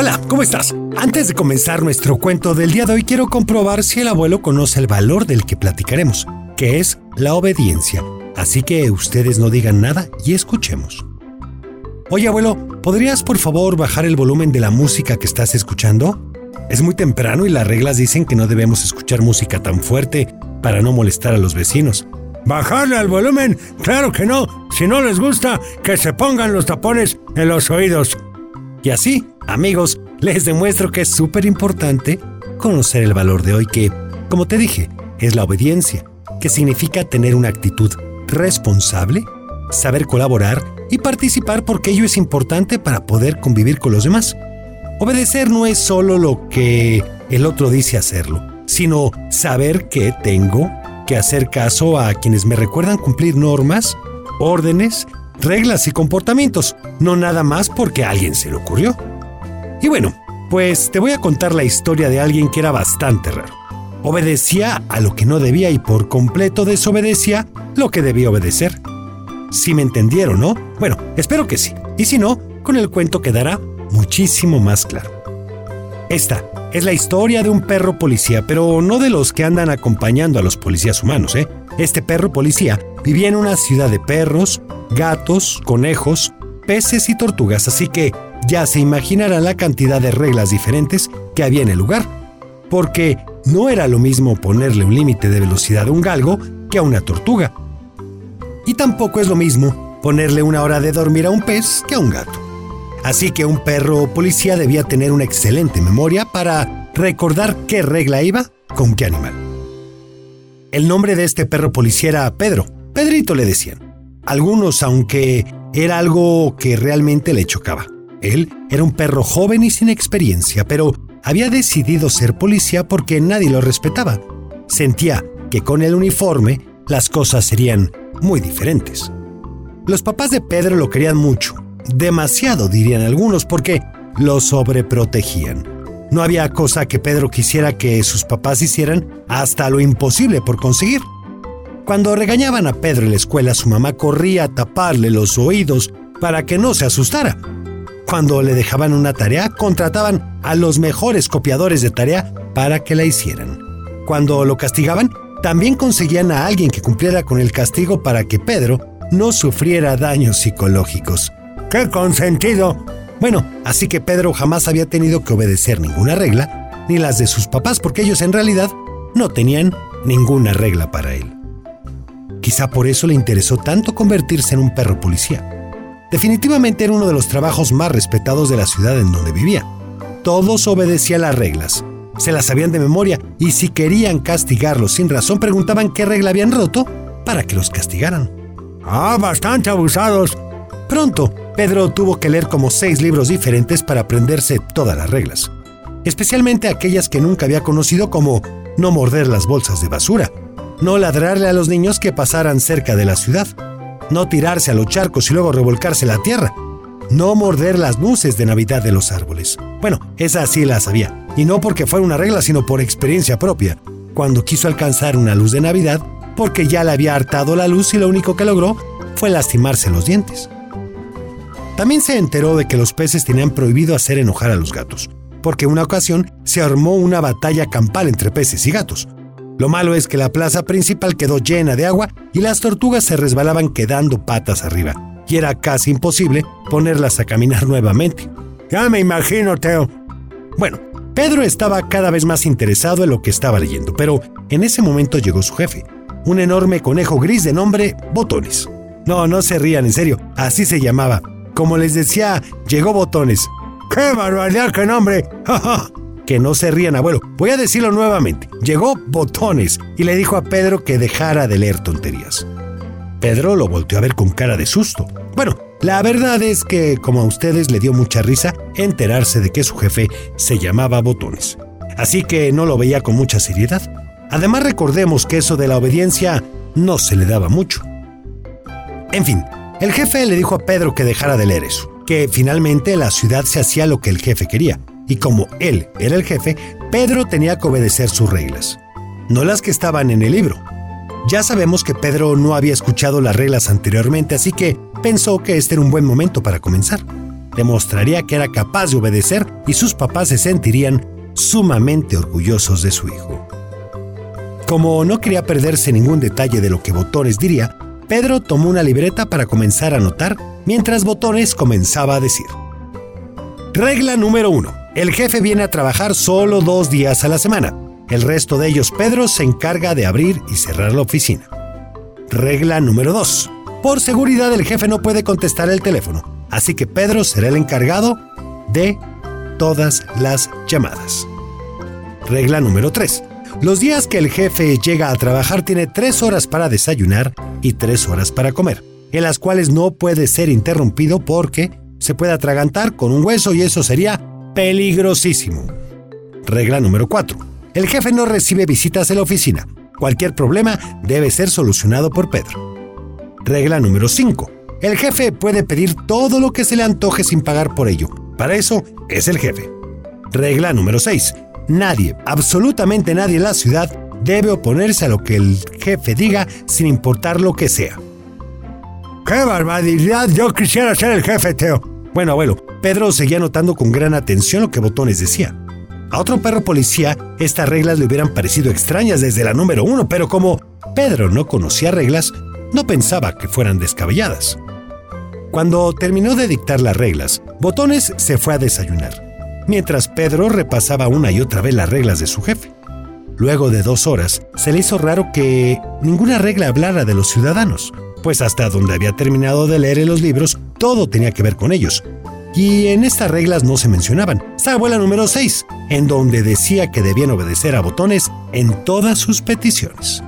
Hola, ¿cómo estás? Antes de comenzar nuestro cuento del día de hoy, quiero comprobar si el abuelo conoce el valor del que platicaremos, que es la obediencia. Así que ustedes no digan nada y escuchemos. Oye, abuelo, ¿podrías por favor bajar el volumen de la música que estás escuchando? Es muy temprano y las reglas dicen que no debemos escuchar música tan fuerte para no molestar a los vecinos. ¿Bajarle al volumen? Claro que no. Si no les gusta, que se pongan los tapones en los oídos. Y así, amigos, les demuestro que es súper importante conocer el valor de hoy que, como te dije, es la obediencia, que significa tener una actitud responsable, saber colaborar y participar porque ello es importante para poder convivir con los demás. Obedecer no es solo lo que el otro dice hacerlo, sino saber que tengo que hacer caso a quienes me recuerdan cumplir normas, órdenes, reglas y comportamientos, no nada más porque a alguien se le ocurrió. Y bueno, pues te voy a contar la historia de alguien que era bastante raro. Obedecía a lo que no debía y por completo desobedecía lo que debía obedecer. Si me entendieron, ¿no? Bueno, espero que sí. Y si no, con el cuento quedará muchísimo más claro. Esta es la historia de un perro policía, pero no de los que andan acompañando a los policías humanos, ¿eh? Este perro policía vivía en una ciudad de perros, gatos, conejos, peces y tortugas, así que ya se imaginarán la cantidad de reglas diferentes que había en el lugar. Porque no era lo mismo ponerle un límite de velocidad a un galgo que a una tortuga. Y tampoco es lo mismo ponerle una hora de dormir a un pez que a un gato. Así que un perro policía debía tener una excelente memoria para recordar qué regla iba con qué animal. El nombre de este perro policía era Pedro. Pedrito le decían. Algunos, aunque era algo que realmente le chocaba. Él era un perro joven y sin experiencia, pero había decidido ser policía porque nadie lo respetaba. Sentía que con el uniforme las cosas serían muy diferentes. Los papás de Pedro lo querían mucho, demasiado dirían algunos, porque lo sobreprotegían. No había cosa que Pedro quisiera que sus papás hicieran hasta lo imposible por conseguir. Cuando regañaban a Pedro en la escuela, su mamá corría a taparle los oídos para que no se asustara. Cuando le dejaban una tarea, contrataban a los mejores copiadores de tarea para que la hicieran. Cuando lo castigaban, también conseguían a alguien que cumpliera con el castigo para que Pedro no sufriera daños psicológicos. ¡Qué consentido! Bueno, así que Pedro jamás había tenido que obedecer ninguna regla, ni las de sus papás, porque ellos en realidad no tenían ninguna regla para él. Quizá por eso le interesó tanto convertirse en un perro policía. Definitivamente era uno de los trabajos más respetados de la ciudad en donde vivía. Todos obedecían las reglas, se las sabían de memoria y si querían castigarlos sin razón preguntaban qué regla habían roto para que los castigaran. Ah, bastante abusados. Pronto, Pedro tuvo que leer como seis libros diferentes para aprenderse todas las reglas, especialmente aquellas que nunca había conocido como no morder las bolsas de basura, no ladrarle a los niños que pasaran cerca de la ciudad, no tirarse a los charcos y luego revolcarse la tierra, no morder las luces de Navidad de los árboles. Bueno, esa sí la sabía, y no porque fuera una regla, sino por experiencia propia, cuando quiso alcanzar una luz de Navidad, porque ya le había hartado la luz y lo único que logró fue lastimarse los dientes. También se enteró de que los peces tenían prohibido hacer enojar a los gatos, porque una ocasión se armó una batalla campal entre peces y gatos, lo malo es que la plaza principal quedó llena de agua y las tortugas se resbalaban quedando patas arriba, y era casi imposible ponerlas a caminar nuevamente. Ya me imagino, Teo. Bueno, Pedro estaba cada vez más interesado en lo que estaba leyendo, pero en ese momento llegó su jefe, un enorme conejo gris de nombre Botones. No, no se rían, en serio, así se llamaba. Como les decía, llegó Botones. ¡Qué barbaridad, qué nombre! que no se rían, abuelo. Voy a decirlo nuevamente. Llegó Botones y le dijo a Pedro que dejara de leer tonterías. Pedro lo volteó a ver con cara de susto. Bueno, la verdad es que, como a ustedes, le dio mucha risa enterarse de que su jefe se llamaba Botones. Así que no lo veía con mucha seriedad. Además, recordemos que eso de la obediencia no se le daba mucho. En fin, el jefe le dijo a Pedro que dejara de leer eso, que finalmente la ciudad se hacía lo que el jefe quería, y como él era el jefe, Pedro tenía que obedecer sus reglas, no las que estaban en el libro. Ya sabemos que Pedro no había escuchado las reglas anteriormente, así que pensó que este era un buen momento para comenzar. demostraría que era capaz de obedecer y sus papás se sentirían sumamente orgullosos de su hijo. Como no quería perderse ningún detalle de lo que Botones diría, Pedro tomó una libreta para comenzar a anotar mientras Botones comenzaba a decir. Regla número 1. El jefe viene a trabajar solo dos días a la semana. El resto de ellos Pedro se encarga de abrir y cerrar la oficina. Regla número 2. Por seguridad el jefe no puede contestar el teléfono, así que Pedro será el encargado de todas las llamadas. Regla número 3. Los días que el jefe llega a trabajar tiene 3 horas para desayunar y 3 horas para comer, en las cuales no puede ser interrumpido porque se puede atragantar con un hueso y eso sería peligrosísimo. Regla número 4. El jefe no recibe visitas en la oficina. Cualquier problema debe ser solucionado por Pedro. Regla número 5. El jefe puede pedir todo lo que se le antoje sin pagar por ello. Para eso es el jefe. Regla número 6. Nadie, absolutamente nadie en la ciudad debe oponerse a lo que el jefe diga sin importar lo que sea. ¡Qué barbaridad! Yo quisiera ser el jefe, Teo. Bueno, abuelo, Pedro seguía notando con gran atención lo que Botones decía. A otro perro policía, estas reglas le hubieran parecido extrañas desde la número uno, pero como Pedro no conocía reglas, no pensaba que fueran descabelladas. Cuando terminó de dictar las reglas, Botones se fue a desayunar, mientras Pedro repasaba una y otra vez las reglas de su jefe. Luego de dos horas, se le hizo raro que ninguna regla hablara de los ciudadanos, pues hasta donde había terminado de leer en los libros, todo tenía que ver con ellos, y en estas reglas no se mencionaban, salvo la número 6, en donde decía que debían obedecer a botones en todas sus peticiones.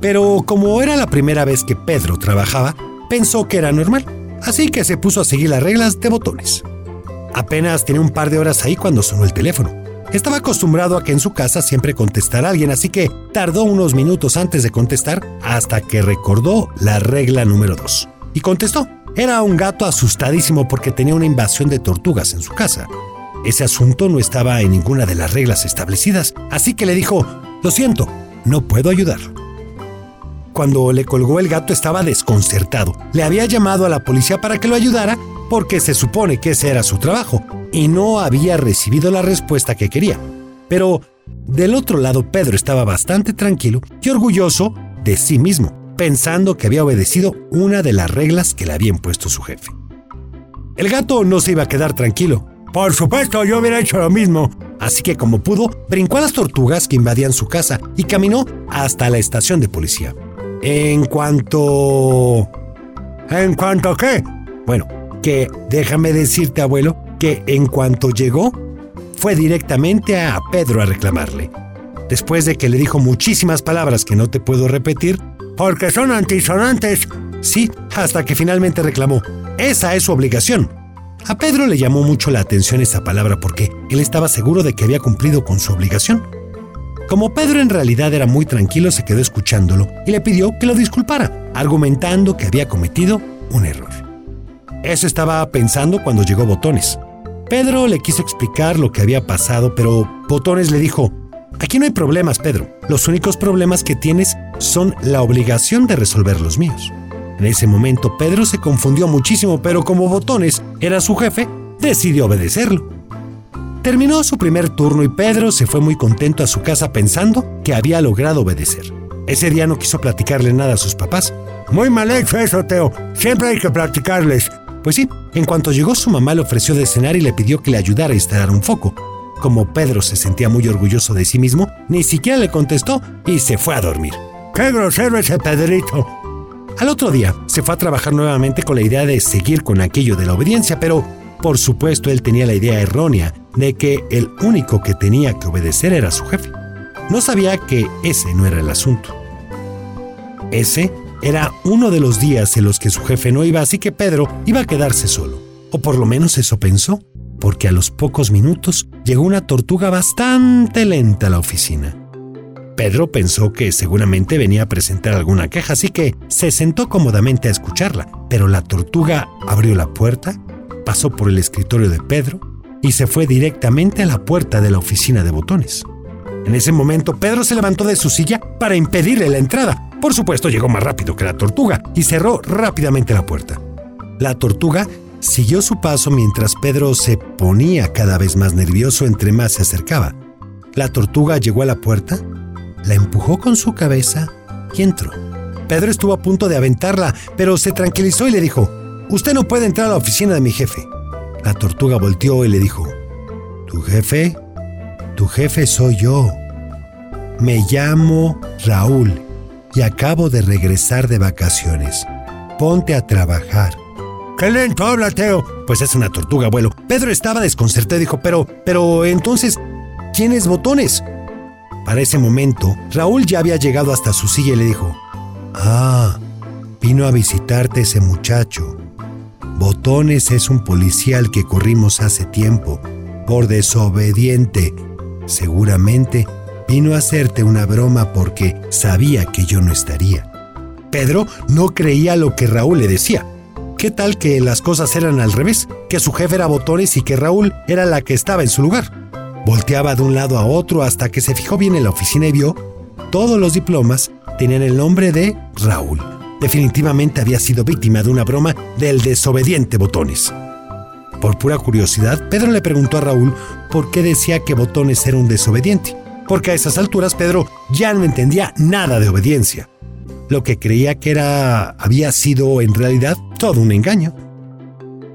Pero como era la primera vez que Pedro trabajaba, pensó que era normal, así que se puso a seguir las reglas de botones. Apenas tenía un par de horas ahí cuando sonó el teléfono. Estaba acostumbrado a que en su casa siempre contestara alguien, así que tardó unos minutos antes de contestar hasta que recordó la regla número 2. Y contestó. Era un gato asustadísimo porque tenía una invasión de tortugas en su casa. Ese asunto no estaba en ninguna de las reglas establecidas, así que le dijo, lo siento, no puedo ayudar. Cuando le colgó el gato estaba desconcertado. Le había llamado a la policía para que lo ayudara porque se supone que ese era su trabajo y no había recibido la respuesta que quería. Pero del otro lado Pedro estaba bastante tranquilo y orgulloso de sí mismo pensando que había obedecido una de las reglas que le había impuesto su jefe. El gato no se iba a quedar tranquilo. Por supuesto, yo hubiera hecho lo mismo. Así que como pudo, brincó a las tortugas que invadían su casa y caminó hasta la estación de policía. En cuanto... ¿En cuanto qué? Bueno, que déjame decirte, abuelo, que en cuanto llegó, fue directamente a Pedro a reclamarle. Después de que le dijo muchísimas palabras que no te puedo repetir, porque son antisonantes. Sí, hasta que finalmente reclamó. Esa es su obligación. A Pedro le llamó mucho la atención esa palabra porque él estaba seguro de que había cumplido con su obligación. Como Pedro en realidad era muy tranquilo, se quedó escuchándolo y le pidió que lo disculpara, argumentando que había cometido un error. Eso estaba pensando cuando llegó Botones. Pedro le quiso explicar lo que había pasado, pero Botones le dijo, Aquí no hay problemas, Pedro. Los únicos problemas que tienes son la obligación de resolver los míos. En ese momento Pedro se confundió muchísimo, pero como Botones era su jefe, decidió obedecerlo. Terminó su primer turno y Pedro se fue muy contento a su casa pensando que había logrado obedecer. Ese día no quiso platicarle nada a sus papás. Muy mal hecho eso, Teo. Siempre hay que platicarles. Pues sí, en cuanto llegó su mamá le ofreció de cenar y le pidió que le ayudara a instalar un foco. Como Pedro se sentía muy orgulloso de sí mismo, ni siquiera le contestó y se fue a dormir. ¡Qué grosero ese Pedrito! Al otro día se fue a trabajar nuevamente con la idea de seguir con aquello de la obediencia, pero por supuesto él tenía la idea errónea de que el único que tenía que obedecer era su jefe. No sabía que ese no era el asunto. Ese era uno de los días en los que su jefe no iba, así que Pedro iba a quedarse solo. O por lo menos eso pensó porque a los pocos minutos llegó una tortuga bastante lenta a la oficina. Pedro pensó que seguramente venía a presentar alguna queja, así que se sentó cómodamente a escucharla, pero la tortuga abrió la puerta, pasó por el escritorio de Pedro y se fue directamente a la puerta de la oficina de botones. En ese momento Pedro se levantó de su silla para impedirle la entrada. Por supuesto llegó más rápido que la tortuga y cerró rápidamente la puerta. La tortuga siguió su paso mientras Pedro se ponía cada vez más nervioso entre más se acercaba. La tortuga llegó a la puerta, la empujó con su cabeza y entró. Pedro estuvo a punto de aventarla, pero se tranquilizó y le dijo, Usted no puede entrar a la oficina de mi jefe. La tortuga volteó y le dijo, ¿Tu jefe? Tu jefe soy yo. Me llamo Raúl y acabo de regresar de vacaciones. Ponte a trabajar. ¡Qué lento habla, Teo! Pues es una tortuga, abuelo. Pedro estaba desconcertado y dijo, pero, pero entonces, ¿quiénes botones? Para ese momento, Raúl ya había llegado hasta su silla y le dijo, Ah, vino a visitarte ese muchacho. Botones es un policial que corrimos hace tiempo, por desobediente. Seguramente vino a hacerte una broma porque sabía que yo no estaría. Pedro no creía lo que Raúl le decía. ¿Qué tal que las cosas eran al revés? Que su jefe era Botones y que Raúl era la que estaba en su lugar. Volteaba de un lado a otro hasta que se fijó bien en la oficina y vio todos los diplomas tenían el nombre de Raúl. Definitivamente había sido víctima de una broma del desobediente Botones. Por pura curiosidad, Pedro le preguntó a Raúl por qué decía que Botones era un desobediente, porque a esas alturas Pedro ya no entendía nada de obediencia. Lo que creía que era había sido en realidad todo un engaño.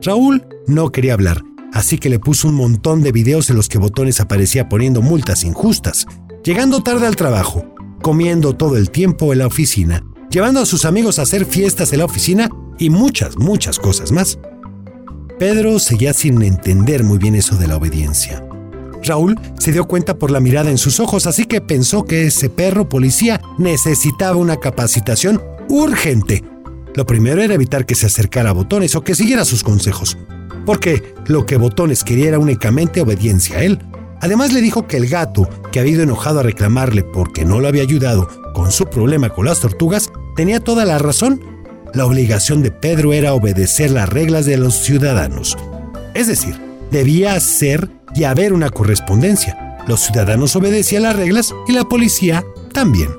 Raúl no quería hablar, así que le puso un montón de videos en los que Botones aparecía poniendo multas injustas, llegando tarde al trabajo, comiendo todo el tiempo en la oficina llevando a sus amigos a hacer fiestas en la oficina y muchas, muchas cosas más. Pedro seguía sin entender muy bien eso de la obediencia. Raúl se dio cuenta por la mirada en sus ojos, así que pensó que ese perro policía necesitaba una capacitación urgente. Lo primero era evitar que se acercara a Botones o que siguiera sus consejos, porque lo que Botones quería era únicamente obediencia a él. Además le dijo que el gato, que había ido enojado a reclamarle porque no lo había ayudado con su problema con las tortugas, tenía toda la razón. La obligación de Pedro era obedecer las reglas de los ciudadanos. Es decir, debía ser y haber una correspondencia. Los ciudadanos obedecían las reglas y la policía también.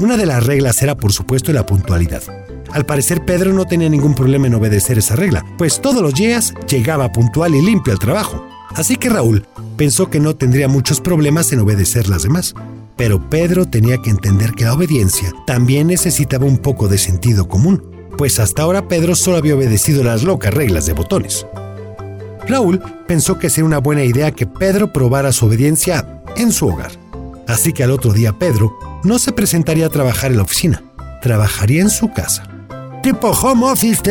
Una de las reglas era, por supuesto, la puntualidad. Al parecer Pedro no tenía ningún problema en obedecer esa regla, pues todos los días llegaba puntual y limpio al trabajo. Así que Raúl pensó que no tendría muchos problemas en obedecer las demás. Pero Pedro tenía que entender que la obediencia también necesitaba un poco de sentido común, pues hasta ahora Pedro solo había obedecido las locas reglas de botones. Raúl pensó que sería una buena idea que Pedro probara su obediencia en su hogar. Así que al otro día Pedro no se presentaría a trabajar en la oficina, trabajaría en su casa. Tipo home office.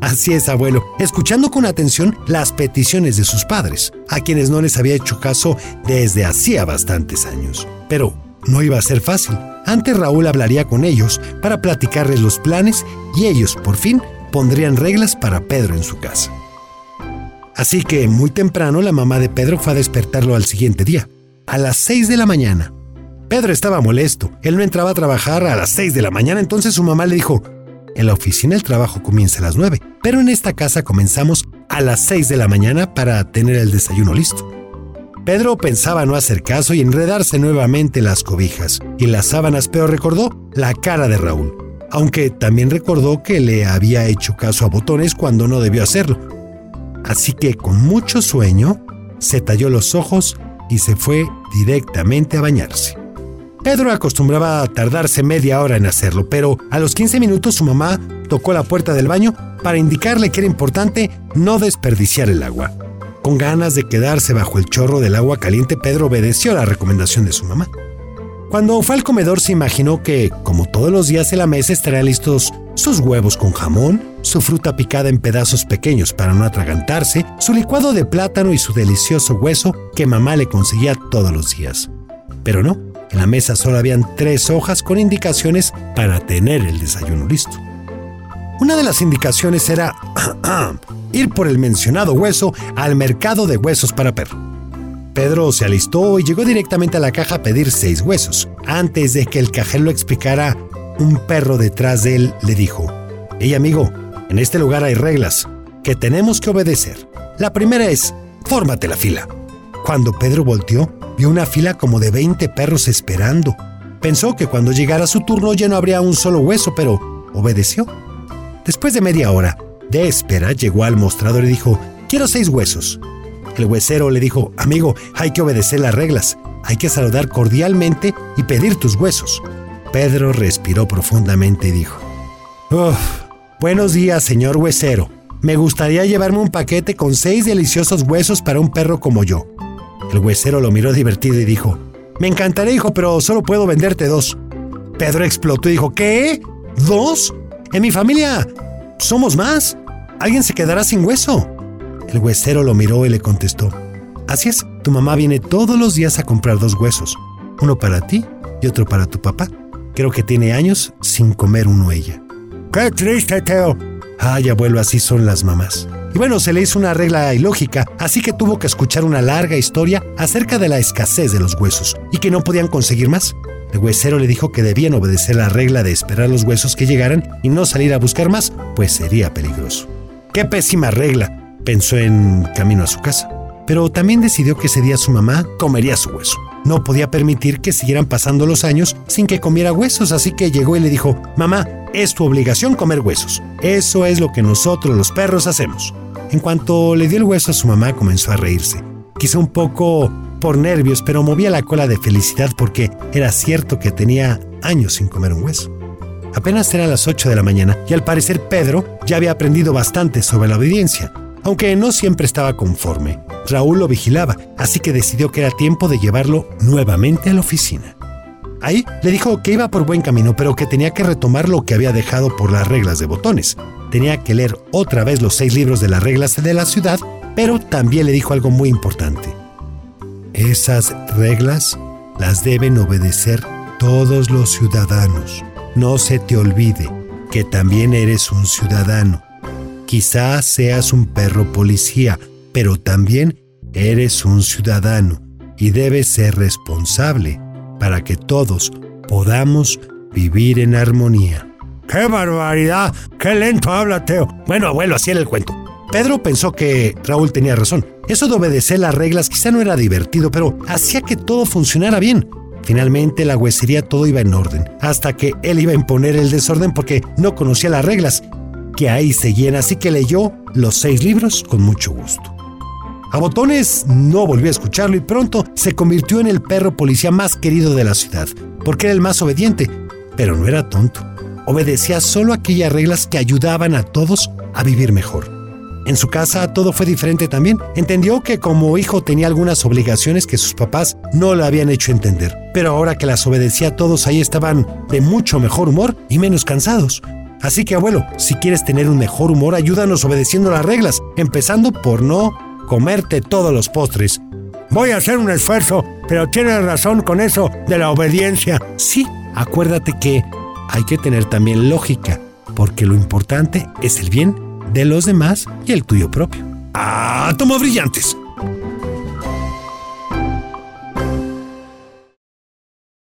Así es, abuelo, escuchando con atención las peticiones de sus padres, a quienes no les había hecho caso desde hacía bastantes años. Pero no iba a ser fácil. Antes Raúl hablaría con ellos para platicarles los planes y ellos, por fin, pondrían reglas para Pedro en su casa. Así que muy temprano la mamá de Pedro fue a despertarlo al siguiente día, a las 6 de la mañana. Pedro estaba molesto, él no entraba a trabajar a las 6 de la mañana, entonces su mamá le dijo, en la oficina el trabajo comienza a las 9, pero en esta casa comenzamos a las 6 de la mañana para tener el desayuno listo. Pedro pensaba no hacer caso y enredarse nuevamente las cobijas y las sábanas, pero recordó la cara de Raúl, aunque también recordó que le había hecho caso a botones cuando no debió hacerlo. Así que con mucho sueño, se talló los ojos y se fue directamente a bañarse. Pedro acostumbraba a tardarse media hora en hacerlo, pero a los 15 minutos su mamá tocó la puerta del baño para indicarle que era importante no desperdiciar el agua. Con ganas de quedarse bajo el chorro del agua caliente, Pedro obedeció la recomendación de su mamá. Cuando fue al comedor se imaginó que, como todos los días en la mesa, estarían listos sus huevos con jamón, su fruta picada en pedazos pequeños para no atragantarse, su licuado de plátano y su delicioso hueso que mamá le conseguía todos los días. Pero no, en la mesa solo habían tres hojas con indicaciones para tener el desayuno listo. Una de las indicaciones era ir por el mencionado hueso al mercado de huesos para perro. Pedro se alistó y llegó directamente a la caja a pedir seis huesos. Antes de que el cajero lo explicara, un perro detrás de él le dijo, Hey amigo, en este lugar hay reglas que tenemos que obedecer. La primera es, fórmate la fila. Cuando Pedro volteó, vio una fila como de 20 perros esperando. Pensó que cuando llegara su turno ya no habría un solo hueso, pero obedeció. Después de media hora, de espera llegó al mostrador y dijo, quiero seis huesos. El huesero le dijo, amigo, hay que obedecer las reglas, hay que saludar cordialmente y pedir tus huesos. Pedro respiró profundamente y dijo, buenos días, señor huesero. Me gustaría llevarme un paquete con seis deliciosos huesos para un perro como yo. El huesero lo miró divertido y dijo, me encantaría, hijo, pero solo puedo venderte dos. Pedro explotó y dijo, ¿qué? ¿Dos? En mi familia somos más. Alguien se quedará sin hueso. El huesero lo miró y le contestó, Así es, tu mamá viene todos los días a comprar dos huesos, uno para ti y otro para tu papá. Creo que tiene años sin comer uno ella. ¡Qué triste, Teo! Ay, abuelo, así son las mamás. Y bueno, se le hizo una regla ilógica, así que tuvo que escuchar una larga historia acerca de la escasez de los huesos y que no podían conseguir más. El huesero le dijo que debían obedecer la regla de esperar los huesos que llegaran y no salir a buscar más, pues sería peligroso. ¡Qué pésima regla! pensó en camino a su casa. Pero también decidió que ese día su mamá comería su hueso. No podía permitir que siguieran pasando los años sin que comiera huesos, así que llegó y le dijo, mamá, es tu obligación comer huesos. Eso es lo que nosotros los perros hacemos. En cuanto le dio el hueso a su mamá, comenzó a reírse. Quizá un poco por nervios, pero movía la cola de felicidad porque era cierto que tenía años sin comer un hueso. Apenas era las 8 de la mañana y al parecer Pedro ya había aprendido bastante sobre la obediencia aunque no siempre estaba conforme. Raúl lo vigilaba, así que decidió que era tiempo de llevarlo nuevamente a la oficina. Ahí le dijo que iba por buen camino, pero que tenía que retomar lo que había dejado por las reglas de botones. Tenía que leer otra vez los seis libros de las reglas de la ciudad, pero también le dijo algo muy importante. Esas reglas las deben obedecer todos los ciudadanos. No se te olvide que también eres un ciudadano Quizás seas un perro policía, pero también eres un ciudadano y debes ser responsable para que todos podamos vivir en armonía. ¡Qué barbaridad! ¡Qué lento habla, Teo! Bueno, abuelo, así era el cuento. Pedro pensó que Raúl tenía razón. Eso de obedecer las reglas quizá no era divertido, pero hacía que todo funcionara bien. Finalmente la huesería todo iba en orden, hasta que él iba a imponer el desorden porque no conocía las reglas que ahí seguían, así que leyó los seis libros con mucho gusto. A Botones no volvió a escucharlo y pronto se convirtió en el perro policía más querido de la ciudad, porque era el más obediente, pero no era tonto. Obedecía solo aquellas reglas que ayudaban a todos a vivir mejor. En su casa todo fue diferente también. Entendió que como hijo tenía algunas obligaciones que sus papás no le habían hecho entender. Pero ahora que las obedecía todos ahí estaban de mucho mejor humor y menos cansados. Así que abuelo, si quieres tener un mejor humor, ayúdanos obedeciendo las reglas, empezando por no comerte todos los postres. Voy a hacer un esfuerzo, pero tienes razón con eso de la obediencia. Sí, acuérdate que hay que tener también lógica, porque lo importante es el bien de los demás y el tuyo propio. ¡Ah, tomo brillantes!